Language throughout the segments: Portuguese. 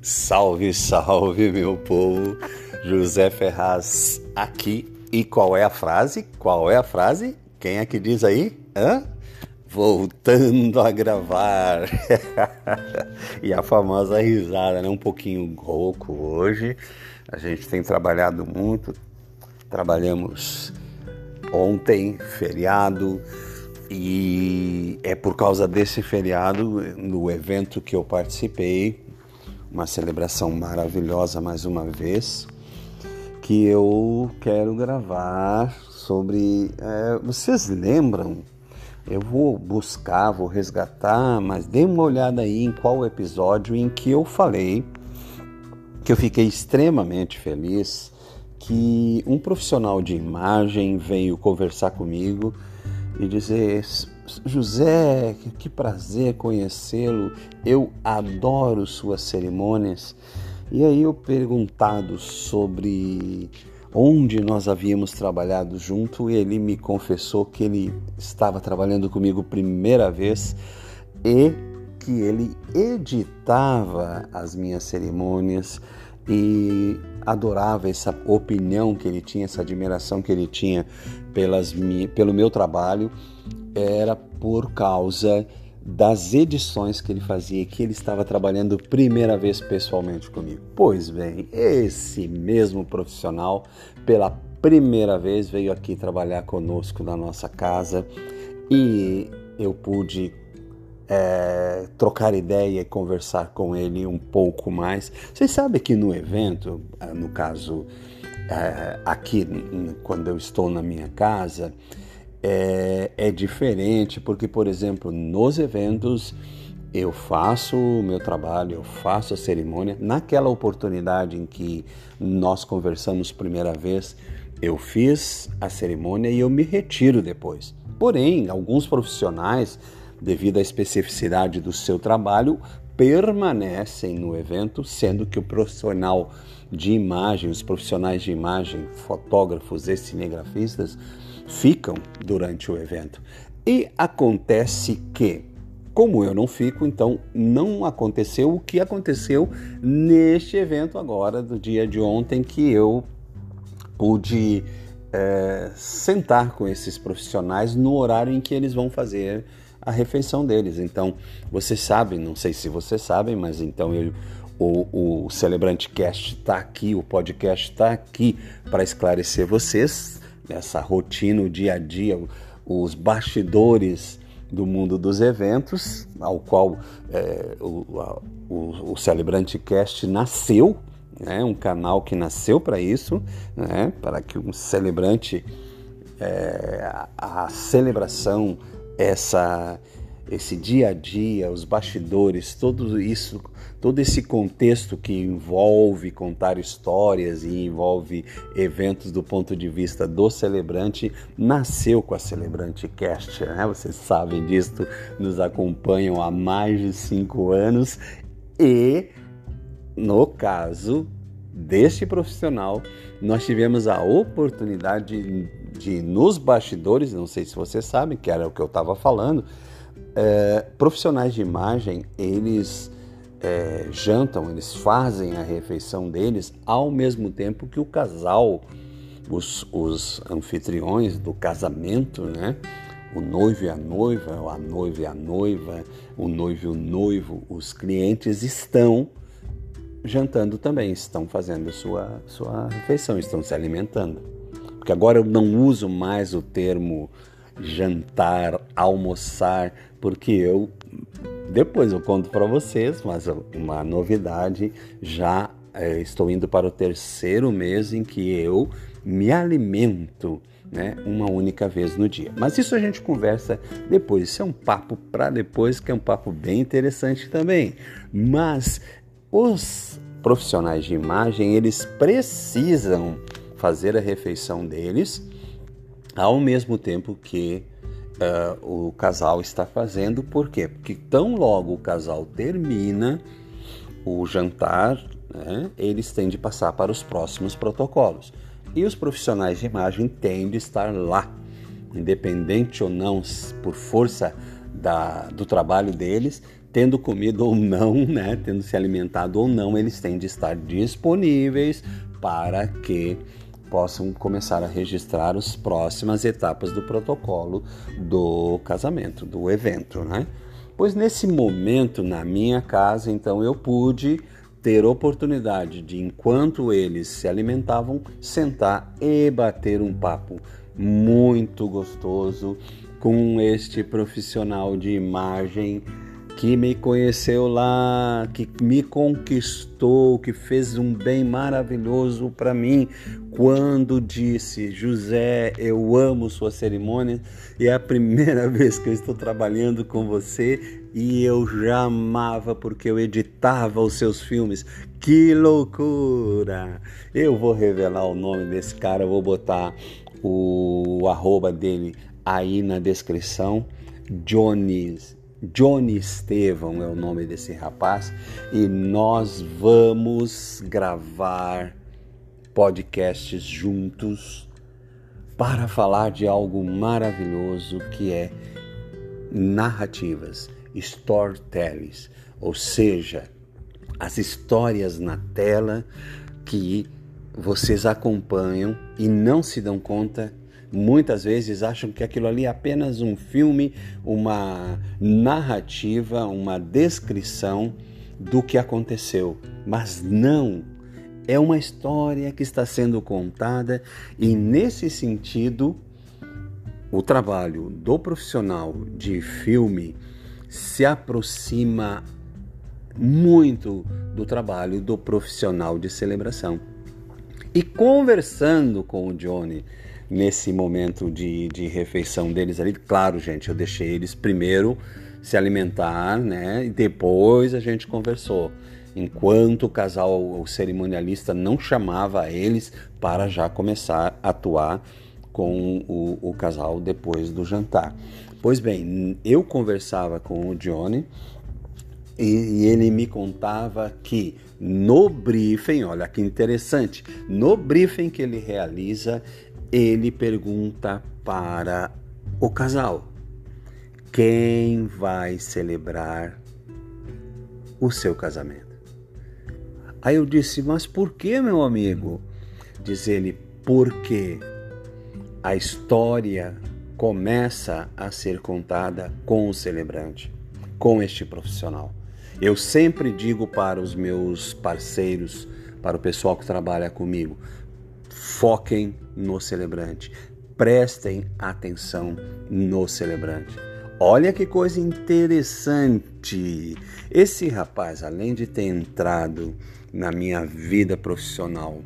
Salve, salve, meu povo! José Ferraz aqui. E qual é a frase? Qual é a frase? Quem é que diz aí? Hã? Voltando a gravar. e a famosa risada, né? Um pouquinho rouco hoje. A gente tem trabalhado muito. Trabalhamos ontem, feriado. E é por causa desse feriado, no evento que eu participei, uma celebração maravilhosa mais uma vez, que eu quero gravar sobre. É, vocês lembram? Eu vou buscar, vou resgatar, mas dê uma olhada aí em qual episódio em que eu falei que eu fiquei extremamente feliz que um profissional de imagem veio conversar comigo e dizer José, que prazer conhecê-lo. Eu adoro suas cerimônias. E aí eu perguntado sobre onde nós havíamos trabalhado junto, ele me confessou que ele estava trabalhando comigo primeira vez e que ele editava as minhas cerimônias e adorava essa opinião que ele tinha, essa admiração que ele tinha pelas, pelo meu trabalho era por causa das edições que ele fazia, que ele estava trabalhando primeira vez pessoalmente comigo. Pois bem, esse mesmo profissional, pela primeira vez, veio aqui trabalhar conosco na nossa casa e eu pude é, trocar ideia e conversar com ele um pouco mais. Vocês sabem que no evento, no caso é, aqui, quando eu estou na minha casa, é, é diferente, porque, por exemplo, nos eventos eu faço o meu trabalho, eu faço a cerimônia. Naquela oportunidade em que nós conversamos primeira vez, eu fiz a cerimônia e eu me retiro depois. Porém, alguns profissionais, devido à especificidade do seu trabalho, permanecem no evento, sendo que o profissional de imagem, os profissionais de imagem, fotógrafos e cinegrafistas, ficam durante o evento. E acontece que, como eu não fico, então não aconteceu o que aconteceu neste evento agora, do dia de ontem, que eu pude é, sentar com esses profissionais no horário em que eles vão fazer a refeição deles. Então, vocês sabem, não sei se vocês sabem, mas então eu, o, o Celebrante Cast está aqui, o podcast está aqui para esclarecer vocês essa rotina, o dia a dia, os bastidores do mundo dos eventos, ao qual é, o, o, o Celebrante Cast nasceu, né, um canal que nasceu para isso, né, para que um celebrante, é, a, a celebração, essa esse dia a dia, os bastidores, tudo isso, todo esse contexto que envolve contar histórias e envolve eventos do ponto de vista do celebrante, nasceu com a Celebrante Cast, né? Vocês sabem disso, nos acompanham há mais de cinco anos e, no caso deste profissional, nós tivemos a oportunidade de, de nos bastidores, não sei se vocês sabem, que era o que eu estava falando, é, profissionais de imagem, eles é, jantam, eles fazem a refeição deles ao mesmo tempo que o casal, os, os anfitriões do casamento, né? O noivo e a noiva, a noiva e a noiva, o noivo e o noivo, os clientes estão jantando também, estão fazendo sua, sua refeição, estão se alimentando. Porque agora eu não uso mais o termo jantar, almoçar, porque eu depois eu conto para vocês, mas uma novidade já é, estou indo para o terceiro mês em que eu me alimento né, uma única vez no dia. Mas isso a gente conversa depois. Isso é um papo para depois, que é um papo bem interessante também. Mas os profissionais de imagem, eles precisam fazer a refeição deles ao mesmo tempo que uh, o casal está fazendo. Por quê? Porque tão logo o casal termina o jantar, né, eles têm de passar para os próximos protocolos. E os profissionais de imagem têm de estar lá, independente ou não, por força da, do trabalho deles, tendo comido ou não, né, tendo se alimentado ou não, eles têm de estar disponíveis para que possam começar a registrar as próximas etapas do protocolo do casamento, do evento, né? Pois nesse momento na minha casa, então eu pude ter oportunidade de, enquanto eles se alimentavam, sentar e bater um papo muito gostoso com este profissional de imagem que me conheceu lá, que me conquistou, que fez um bem maravilhoso para mim quando disse: José, eu amo sua cerimônia e é a primeira vez que eu estou trabalhando com você e eu já amava porque eu editava os seus filmes. Que loucura! Eu vou revelar o nome desse cara, vou botar o, arroba dele aí na descrição. Jones Johnny Estevão é o nome desse rapaz e nós vamos gravar podcasts juntos para falar de algo maravilhoso que é narrativas, storytelling, ou seja, as histórias na tela que vocês acompanham e não se dão conta muitas vezes acham que aquilo ali é apenas um filme, uma narrativa, uma descrição do que aconteceu. Mas não, é uma história que está sendo contada e, nesse sentido, o trabalho do profissional de filme se aproxima muito do trabalho do profissional de celebração. E conversando com o Johnny nesse momento de, de refeição deles ali. Claro, gente, eu deixei eles primeiro se alimentar, né? E depois a gente conversou. Enquanto o casal, o cerimonialista, não chamava eles para já começar a atuar com o, o casal depois do jantar. Pois bem, eu conversava com o Johnny e, e ele me contava que no briefing, olha que interessante, no briefing que ele realiza, ele pergunta para o casal: quem vai celebrar o seu casamento? Aí eu disse: Mas por que, meu amigo? Diz ele: Porque a história começa a ser contada com o celebrante, com este profissional. Eu sempre digo para os meus parceiros, para o pessoal que trabalha comigo: foquem no celebrante, prestem atenção no celebrante. Olha que coisa interessante! Esse rapaz, além de ter entrado na minha vida profissional,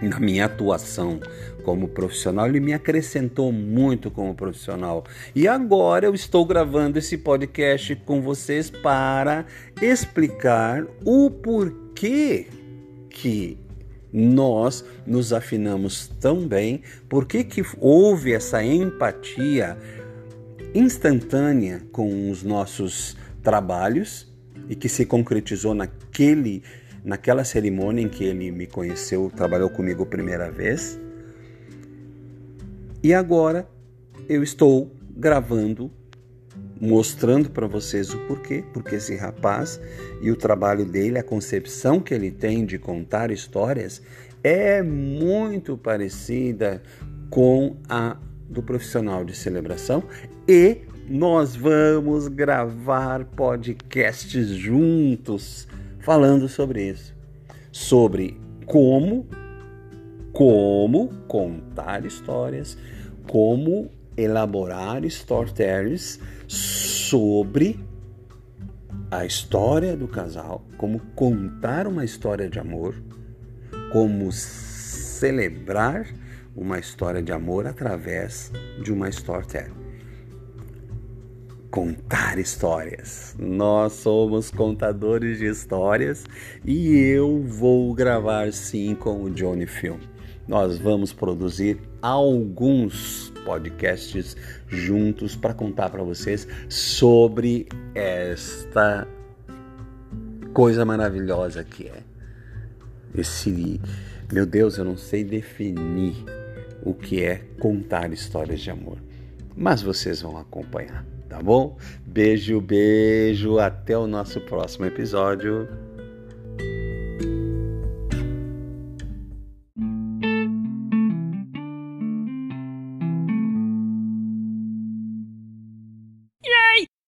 na minha atuação como profissional, ele me acrescentou muito como profissional. E agora eu estou gravando esse podcast com vocês para explicar o porquê que nós nos afinamos tão bem? Por que, que houve essa empatia instantânea com os nossos trabalhos e que se concretizou naquele, naquela cerimônia em que ele me conheceu, trabalhou comigo a primeira vez? E agora eu estou gravando mostrando para vocês o porquê, porque esse rapaz e o trabalho dele, a concepção que ele tem de contar histórias é muito parecida com a do profissional de celebração. E nós vamos gravar podcasts juntos falando sobre isso, sobre como como contar histórias, como elaborar storytellers sobre a história do casal, como contar uma história de amor como celebrar uma história de amor através de uma storytelling. Contar histórias. Nós somos contadores de histórias e eu vou gravar sim com o Johnny Film. Nós vamos produzir alguns podcasts juntos para contar para vocês sobre esta coisa maravilhosa que é esse meu Deus, eu não sei definir o que é contar histórias de amor, mas vocês vão acompanhar, tá bom? Beijo, beijo, até o nosso próximo episódio.